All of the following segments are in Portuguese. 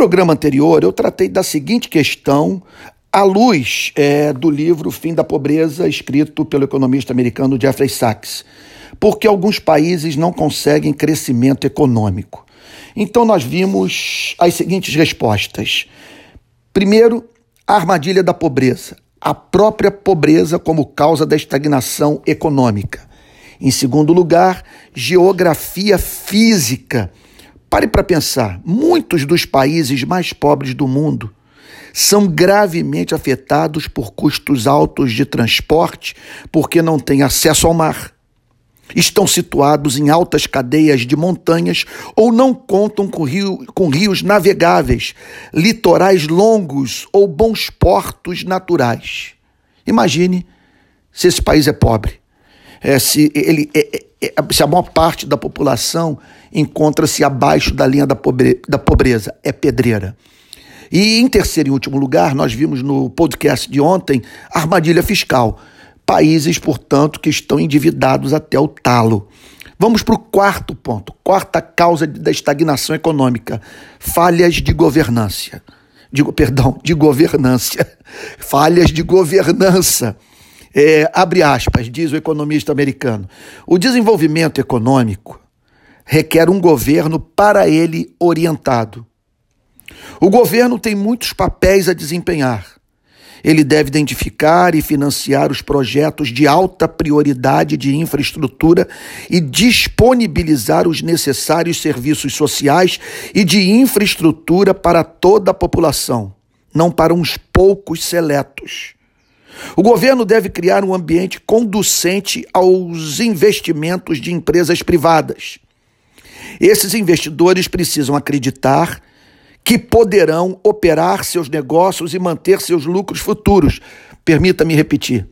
programa anterior, eu tratei da seguinte questão à luz é, do livro Fim da Pobreza, escrito pelo economista americano Jeffrey Sachs, porque alguns países não conseguem crescimento econômico. Então, nós vimos as seguintes respostas. Primeiro, a armadilha da pobreza, a própria pobreza como causa da estagnação econômica. Em segundo lugar, geografia física. Pare para pensar: muitos dos países mais pobres do mundo são gravemente afetados por custos altos de transporte porque não têm acesso ao mar estão situados em altas cadeias de montanhas ou não contam com, rio, com rios navegáveis, litorais longos ou bons portos naturais. Imagine se esse país é pobre, é, se, ele, é, é, é se a maior parte da população encontra-se abaixo da linha da, pobre, da pobreza, é pedreira. E em terceiro e último lugar, nós vimos no podcast de ontem armadilha fiscal países, portanto, que estão endividados até o talo. Vamos para o quarto ponto, quarta causa da estagnação econômica: falhas de governança. Digo, perdão, de governança. Falhas de governança. É, abre aspas, diz o economista americano. O desenvolvimento econômico requer um governo para ele orientado. O governo tem muitos papéis a desempenhar ele deve identificar e financiar os projetos de alta prioridade de infraestrutura e disponibilizar os necessários serviços sociais e de infraestrutura para toda a população, não para uns poucos seletos. O governo deve criar um ambiente conducente aos investimentos de empresas privadas. Esses investidores precisam acreditar que poderão operar seus negócios e manter seus lucros futuros. Permita-me repetir.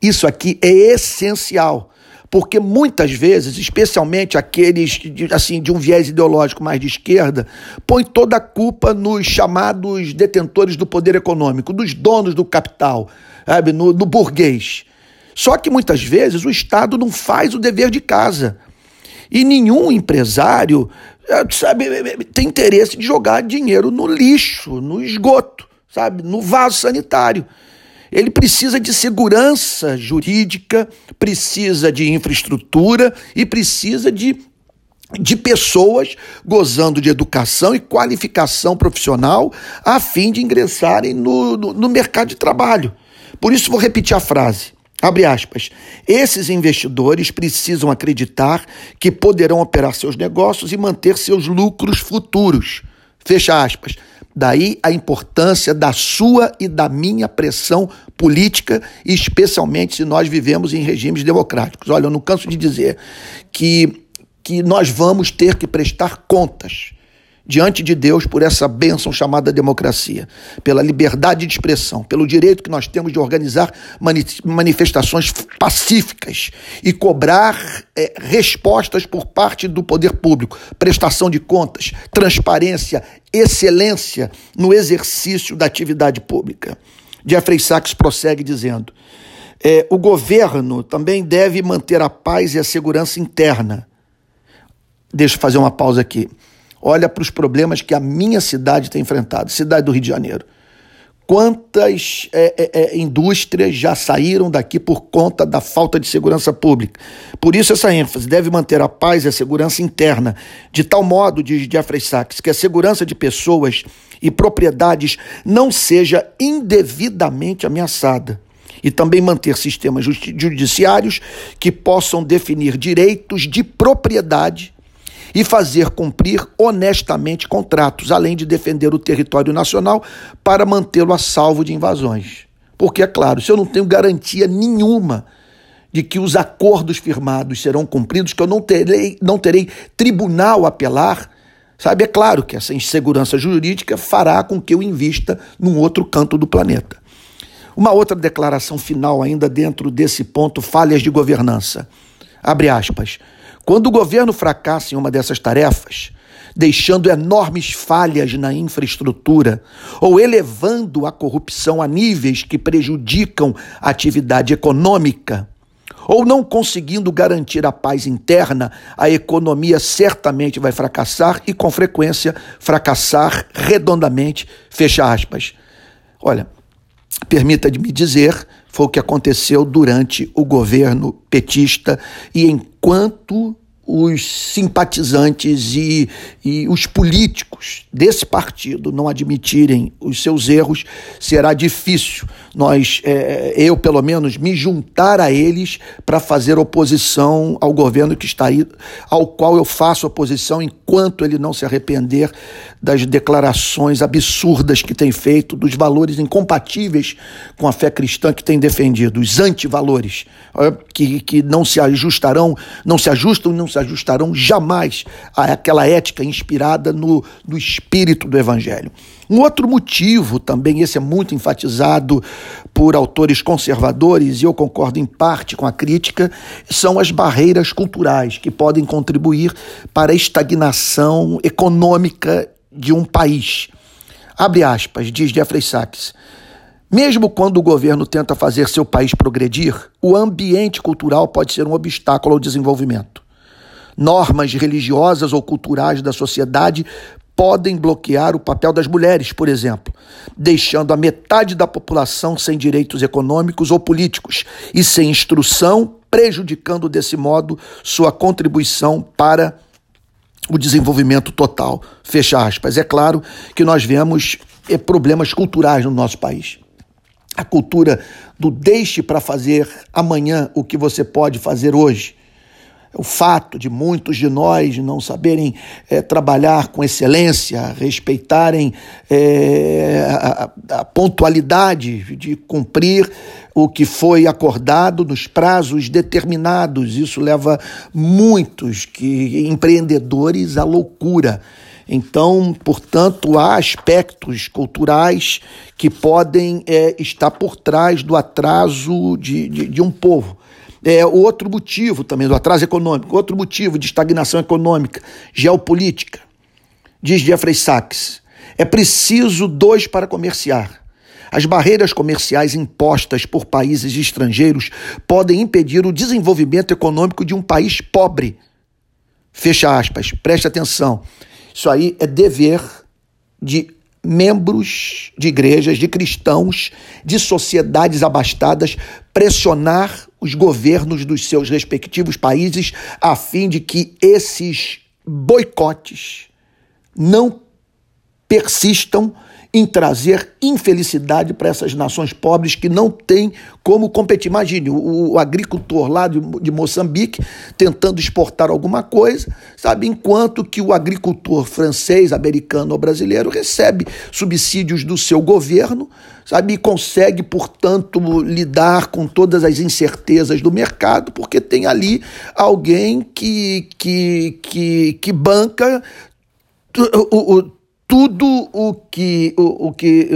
Isso aqui é essencial, porque muitas vezes, especialmente aqueles assim de um viés ideológico mais de esquerda, põe toda a culpa nos chamados detentores do poder econômico, dos donos do capital, sabe, no, no burguês. Só que muitas vezes o Estado não faz o dever de casa. E nenhum empresário é, sabe, tem interesse de jogar dinheiro no lixo, no esgoto, sabe, no vaso sanitário. Ele precisa de segurança jurídica, precisa de infraestrutura e precisa de, de pessoas gozando de educação e qualificação profissional a fim de ingressarem no, no, no mercado de trabalho. Por isso, vou repetir a frase. Abre aspas. Esses investidores precisam acreditar que poderão operar seus negócios e manter seus lucros futuros. Fecha aspas. Daí a importância da sua e da minha pressão política, especialmente se nós vivemos em regimes democráticos. Olha, eu não canso de dizer que, que nós vamos ter que prestar contas diante de Deus por essa bênção chamada democracia, pela liberdade de expressão, pelo direito que nós temos de organizar manifestações pacíficas e cobrar é, respostas por parte do poder público, prestação de contas, transparência, excelência no exercício da atividade pública. Jeffrey Sachs prossegue dizendo: é, o governo também deve manter a paz e a segurança interna. Deixa eu fazer uma pausa aqui. Olha para os problemas que a minha cidade tem enfrentado, cidade do Rio de Janeiro. Quantas é, é, é, indústrias já saíram daqui por conta da falta de segurança pública? Por isso, essa ênfase deve manter a paz e a segurança interna, de tal modo, diz Jeffrey Sachs, que a segurança de pessoas e propriedades não seja indevidamente ameaçada e também manter sistemas judiciários que possam definir direitos de propriedade e fazer cumprir honestamente contratos, além de defender o território nacional para mantê-lo a salvo de invasões. Porque, é claro, se eu não tenho garantia nenhuma de que os acordos firmados serão cumpridos, que eu não terei, não terei tribunal a apelar, sabe? É claro que essa insegurança jurídica fará com que eu invista num outro canto do planeta. Uma outra declaração final, ainda dentro desse ponto, falhas de governança. Abre aspas. Quando o governo fracassa em uma dessas tarefas, deixando enormes falhas na infraestrutura ou elevando a corrupção a níveis que prejudicam a atividade econômica, ou não conseguindo garantir a paz interna, a economia certamente vai fracassar e, com frequência, fracassar redondamente. Fecha aspas. Olha, permita-me dizer, foi o que aconteceu durante o governo petista e enquanto os simpatizantes e, e os políticos desse partido não admitirem os seus erros, será difícil nós, é, eu pelo menos, me juntar a eles para fazer oposição ao governo que está aí, ao qual eu faço oposição enquanto ele não se arrepender das declarações absurdas que tem feito, dos valores incompatíveis com a fé cristã que tem defendido, os antivalores, que, que não se ajustarão, não se ajustam e não se ajustarão jamais àquela ética inspirada no, no espírito do Evangelho. Um outro motivo, também esse é muito enfatizado por autores conservadores, e eu concordo em parte com a crítica, são as barreiras culturais que podem contribuir para a estagnação econômica de um país. Abre aspas, diz Jeffrey Sachs. Mesmo quando o governo tenta fazer seu país progredir, o ambiente cultural pode ser um obstáculo ao desenvolvimento. Normas religiosas ou culturais da sociedade podem bloquear o papel das mulheres, por exemplo, deixando a metade da população sem direitos econômicos ou políticos e sem instrução, prejudicando desse modo sua contribuição para o desenvolvimento total. Fecha aspas. É claro que nós vemos eh, problemas culturais no nosso país. A cultura do deixe para fazer amanhã o que você pode fazer hoje o fato de muitos de nós não saberem é, trabalhar com excelência, respeitarem é, a, a, pontualidade de cumprir o que foi acordado nos prazos determinados. Isso leva muitos que empreendedores à loucura. Então, portanto, há aspectos culturais que podem é, estar por trás do atraso de, de, de um povo. É, outro motivo também do atraso econômico, outro motivo de estagnação econômica, geopolítica. Diz Jeffrey Sachs, é preciso dois para comerciar. As barreiras comerciais impostas por países estrangeiros podem impedir o desenvolvimento econômico de um país pobre. Fecha aspas, preste atenção. Isso aí é dever de membros de igrejas, de cristãos, de sociedades abastadas, pressionar os governos dos seus respectivos países a fim de que esses boicotes não persistam em trazer infelicidade para essas nações pobres que não têm como competir. Imagine o, o agricultor lá de, de, Moçambique tentando exportar alguma coisa, sabe? Enquanto que o agricultor francês, americano ou brasileiro recebe subsídios do seu governo, sabe? E consegue, portanto, lidar com todas as incertezas do mercado, porque tem ali alguém que, que, que, que banca o, tudo o que, o, o que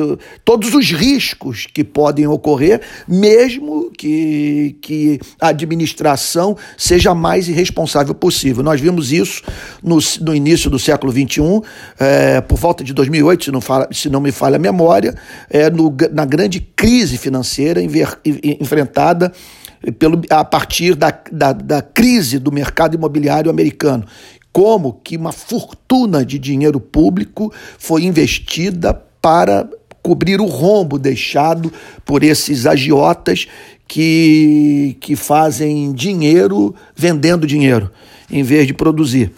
todos os riscos que podem ocorrer, mesmo que, que a administração seja a mais irresponsável possível. Nós vimos isso no, no início do século XXI, é, por volta de 2008, se não, fala, se não me falha a memória, é, no, na grande crise financeira enfrentada pelo, a partir da, da, da crise do mercado imobiliário americano como que uma fortuna de dinheiro público foi investida para cobrir o rombo deixado por esses agiotas que, que fazem dinheiro vendendo dinheiro, em vez de produzir.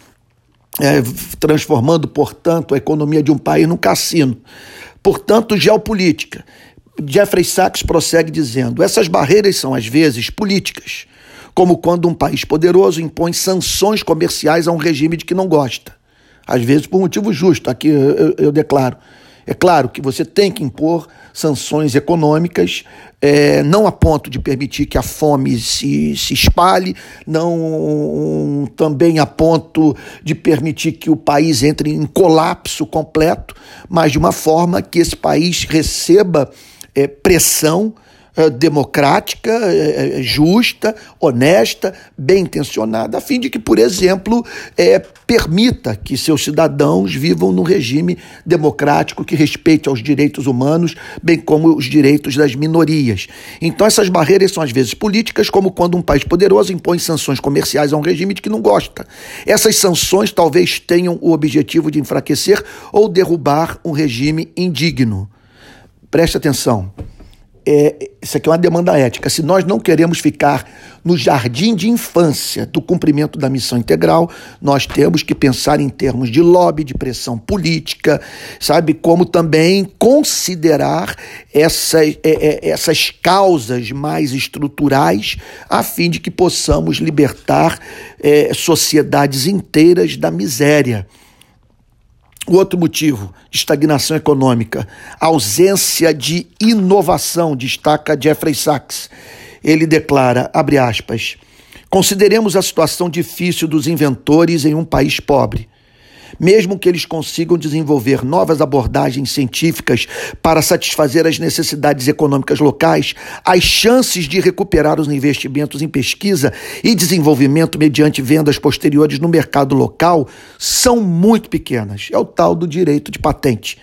É, transformando, portanto, a economia de um país num cassino. Portanto, geopolítica. Jeffrey Sachs prossegue dizendo: essas barreiras são, às vezes, políticas como quando um país poderoso impõe sanções comerciais a um regime de que não gosta. Às vezes por motivo justo, aqui eu, eu declaro. É claro que você tem que impor sanções econômicas, é, não a ponto de permitir que a fome se, se espalhe, não também a ponto de permitir que o país entre em colapso completo, mas de uma forma que esse país receba é, pressão democrática, eh, eh, justa, honesta, bem intencionada, a fim de que, por exemplo, é, permita que seus cidadãos vivam num regime democrático que respeite aos direitos humanos, bem como os direitos das minorias. Então, essas barreiras são às vezes políticas, como quando um país poderoso impõe sanções comerciais a um regime de que não gosta. Essas sanções talvez tenham o objetivo de enfraquecer ou derrubar um regime indigno. Preste atenção é, isso aqui é uma demanda ética. Se nós não queremos ficar no jardim de infância do cumprimento da missão integral, nós temos que pensar em termos de lobby, de pressão política, sabe? Como também considerar é, é, essas causas mais estruturais, a fim de que possamos libertar é, sociedades inteiras da miséria. O outro motivo estagnação econômica, ausência de inovação, destaca Jeffrey Sachs. Ele declara, abre aspas, consideremos a situação difícil dos inventores em um país pobre. Mesmo que eles consigam desenvolver novas abordagens científicas para satisfazer as necessidades econômicas locais, as chances de recuperar os investimentos em pesquisa e desenvolvimento mediante vendas posteriores no mercado local são muito pequenas. É o tal do direito de patente.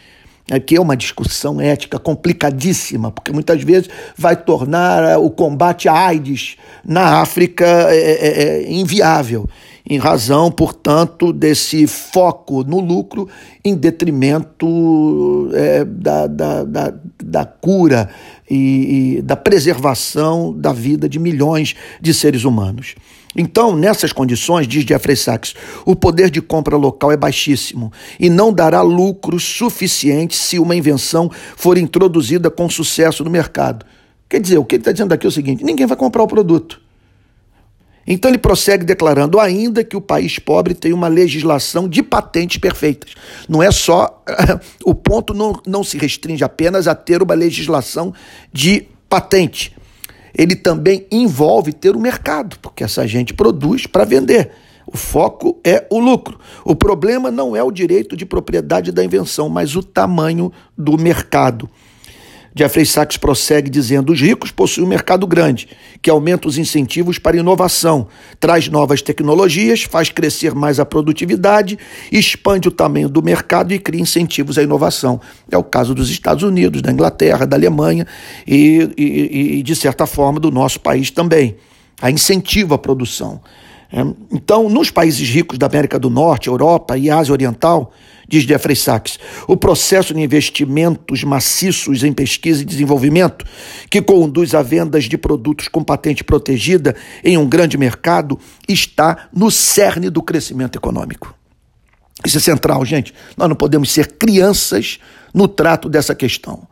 Aqui é uma discussão ética complicadíssima, porque muitas vezes vai tornar o combate à AIDS na África é, é, é inviável em razão, portanto, desse foco no lucro em detrimento é, da, da, da, da, cura e, e da preservação da vida de milhões de seres humanos. Então, nessas condições, diz Jeffrey Sachs, o poder de compra local é baixíssimo e não dará lucro suficiente se uma invenção for introduzida com sucesso no mercado. Quer dizer, o que ele está dizendo aqui é o seguinte: ninguém vai comprar o produto. Então ele prossegue declarando ainda que o país pobre tem uma legislação de patentes perfeitas. Não é só. o ponto não, não se restringe apenas a ter uma legislação de patente. Ele também envolve ter o um mercado, porque essa gente produz para vender. O foco é o lucro. O problema não é o direito de propriedade da invenção, mas o tamanho do mercado. Jeffrey Sachs prossegue dizendo: os ricos possuem um mercado grande, que aumenta os incentivos para inovação, traz novas tecnologias, faz crescer mais a produtividade, expande o tamanho do mercado e cria incentivos à inovação. É o caso dos Estados Unidos, da Inglaterra, da Alemanha e, e, e de certa forma, do nosso país também. A incentiva a produção. É, então, nos países ricos da América do Norte, Europa e Ásia Oriental, diz Jeffrey Sachs. O processo de investimentos maciços em pesquisa e desenvolvimento, que conduz a vendas de produtos com patente protegida em um grande mercado, está no cerne do crescimento econômico. Isso é central, gente. Nós não podemos ser crianças no trato dessa questão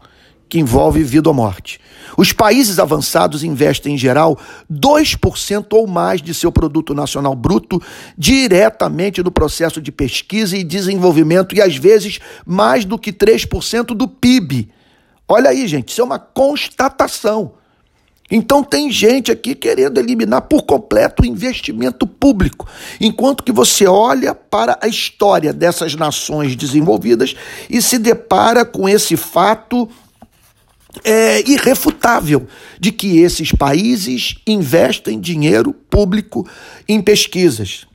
que envolve vida ou morte. Os países avançados investem, em geral, 2% ou mais de seu produto nacional bruto diretamente no processo de pesquisa e desenvolvimento, e às vezes mais do que 3% do PIB. Olha aí, gente, isso é uma constatação. Então tem gente aqui querendo eliminar por completo o investimento público, enquanto que você olha para a história dessas nações desenvolvidas e se depara com esse fato é irrefutável de que esses países investem dinheiro público em pesquisas.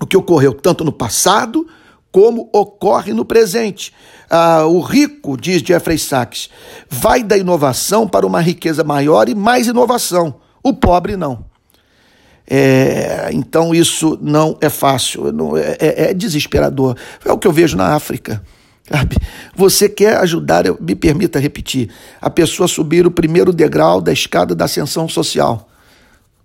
O que ocorreu tanto no passado como ocorre no presente. Ah, o rico, diz Jeffrey Sachs, vai da inovação para uma riqueza maior e mais inovação. O pobre não. É, então isso não é fácil, não, é, é, é desesperador. É o que eu vejo na África. Sabe? Você quer ajudar, me permita repetir, a pessoa subir o primeiro degrau da escada da ascensão social.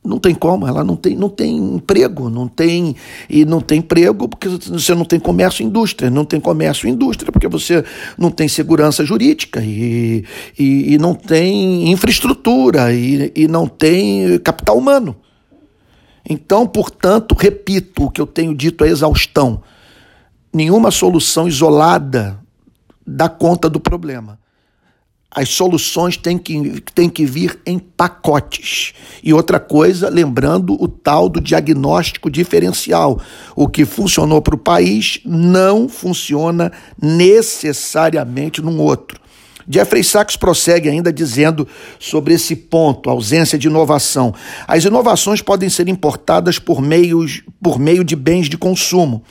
Não tem como, ela não tem, não tem emprego, não tem e não tem emprego porque você não tem comércio e indústria, não tem comércio e indústria porque você não tem segurança jurídica e, e, e não tem infraestrutura e, e não tem capital humano. Então, portanto, repito o que eu tenho dito a exaustão nenhuma solução isolada dá conta do problema. As soluções têm que, têm que vir em pacotes. E outra coisa, lembrando o tal do diagnóstico diferencial. O que funcionou para o país não funciona necessariamente num outro. Jeffrey Sachs prossegue ainda dizendo sobre esse ponto, ausência de inovação. As inovações podem ser importadas por, meios, por meio de bens de consumo,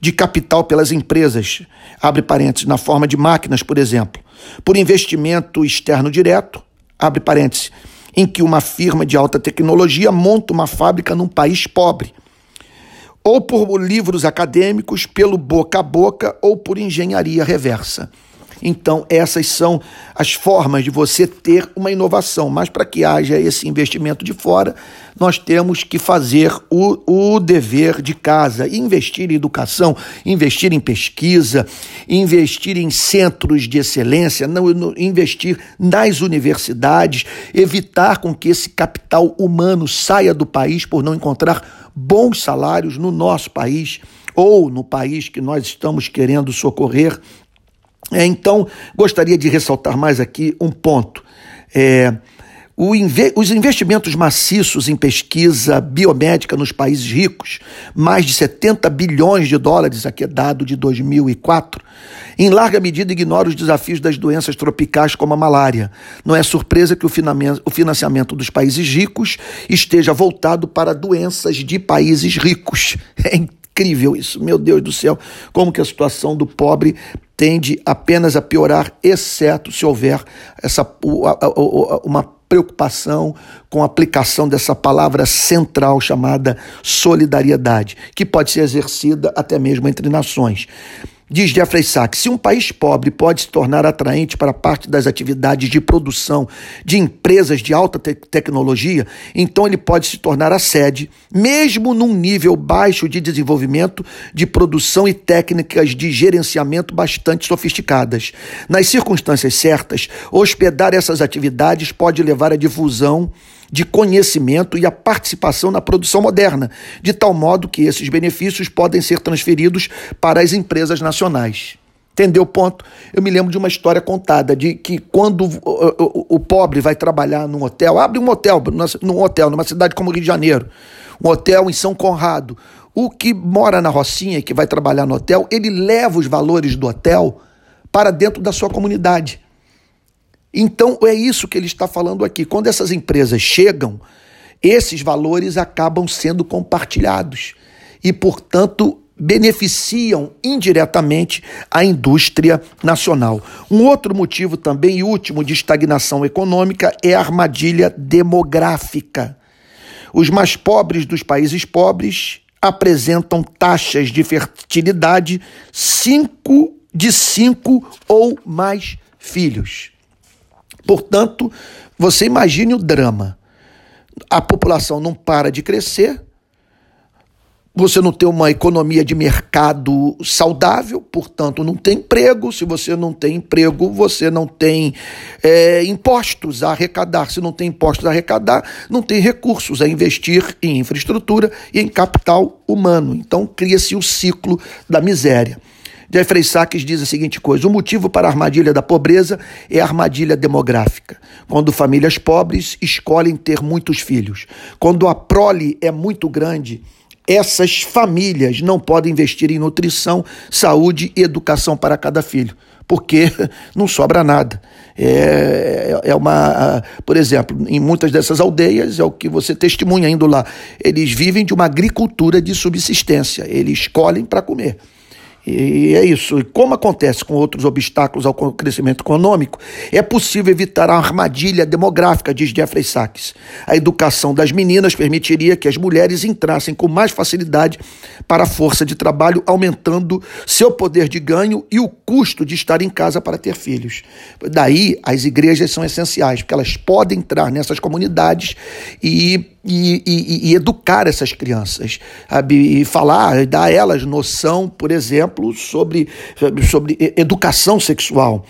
de capital pelas empresas, abre parênteses, na forma de máquinas, por exemplo, por investimento externo direto, abre parênteses, em que uma firma de alta tecnologia monta uma fábrica num país pobre, ou por livros acadêmicos, pelo boca a boca ou por engenharia reversa. Então, essas são as formas de você ter uma inovação. Mas para que haja esse investimento de fora, nós temos que fazer o, o dever de casa, investir em educação, investir em pesquisa, investir em centros de excelência, não, investir nas universidades, evitar com que esse capital humano saia do país por não encontrar bons salários no nosso país ou no país que nós estamos querendo socorrer é, então, gostaria de ressaltar mais aqui um ponto. É, Inve os investimentos maciços em pesquisa biomédica nos países ricos, mais de 70 bilhões de dólares, aqui é dado de 2004, em larga medida ignora os desafios das doenças tropicais como a malária. Não é surpresa que o financiamento dos países ricos esteja voltado para doenças de países ricos. É incrível isso, meu Deus do céu, como que a situação do pobre tende apenas a piorar, exceto se houver essa, uma preocupação com a aplicação dessa palavra central chamada solidariedade, que pode ser exercida até mesmo entre nações. Diz Jeffrey Sachs: se um país pobre pode se tornar atraente para parte das atividades de produção de empresas de alta te tecnologia, então ele pode se tornar a sede, mesmo num nível baixo de desenvolvimento, de produção e técnicas de gerenciamento bastante sofisticadas. Nas circunstâncias certas, hospedar essas atividades pode levar à difusão de conhecimento e a participação na produção moderna, de tal modo que esses benefícios podem ser transferidos para as empresas nacionais. Entendeu o ponto? Eu me lembro de uma história contada de que quando o, o, o pobre vai trabalhar num hotel, abre um hotel, num hotel, numa cidade como Rio de Janeiro, um hotel em São Conrado. O que mora na Rocinha e que vai trabalhar no hotel, ele leva os valores do hotel para dentro da sua comunidade. Então é isso que ele está falando aqui. Quando essas empresas chegam, esses valores acabam sendo compartilhados e, portanto, beneficiam indiretamente a indústria nacional. Um outro motivo também e último de estagnação econômica é a armadilha demográfica. Os mais pobres dos países pobres apresentam taxas de fertilidade cinco, de cinco ou mais filhos. Portanto, você imagine o drama. A população não para de crescer, você não tem uma economia de mercado saudável, portanto, não tem emprego. Se você não tem emprego, você não tem é, impostos a arrecadar. Se não tem impostos a arrecadar, não tem recursos a investir em infraestrutura e em capital humano. Então, cria-se o ciclo da miséria. Jeffrey Sachs diz a seguinte coisa: o motivo para a armadilha da pobreza é a armadilha demográfica. Quando famílias pobres escolhem ter muitos filhos. Quando a prole é muito grande, essas famílias não podem investir em nutrição, saúde e educação para cada filho, porque não sobra nada. É, é uma, por exemplo, em muitas dessas aldeias, é o que você testemunha indo lá, eles vivem de uma agricultura de subsistência, eles escolhem para comer. E é isso. E como acontece com outros obstáculos ao crescimento econômico, é possível evitar a armadilha demográfica, diz Jeffrey Sachs. A educação das meninas permitiria que as mulheres entrassem com mais facilidade para a força de trabalho, aumentando seu poder de ganho e o custo de estar em casa para ter filhos. Daí, as igrejas são essenciais, porque elas podem entrar nessas comunidades e e, e, e, educar essas crianças, sabe? e falar, dar a elas noção, por exemplo, sobre, sobre educação sexual.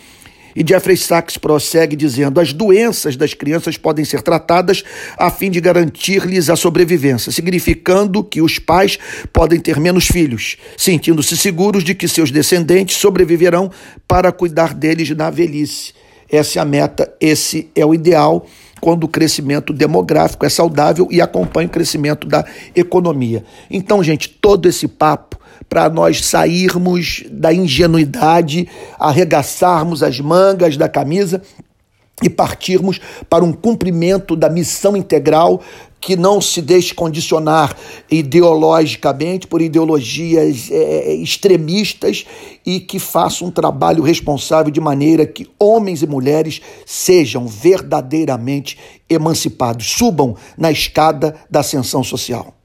E Jeffrey Sachs prossegue dizendo: as doenças das crianças podem ser tratadas a fim de garantir-lhes a sobrevivência, significando que os pais podem ter menos filhos, sentindo-se seguros de que seus descendentes sobreviverão para cuidar deles na velhice. Essa é a meta, esse é o ideal quando o crescimento demográfico é saudável e acompanha o crescimento da economia. Então, gente, todo esse papo para nós sairmos da ingenuidade, arregaçarmos as mangas da camisa e partirmos para um cumprimento da missão integral que não se deixe condicionar ideologicamente por ideologias é, extremistas e que faça um trabalho responsável de maneira que homens e mulheres sejam verdadeiramente emancipados, subam na escada da ascensão social.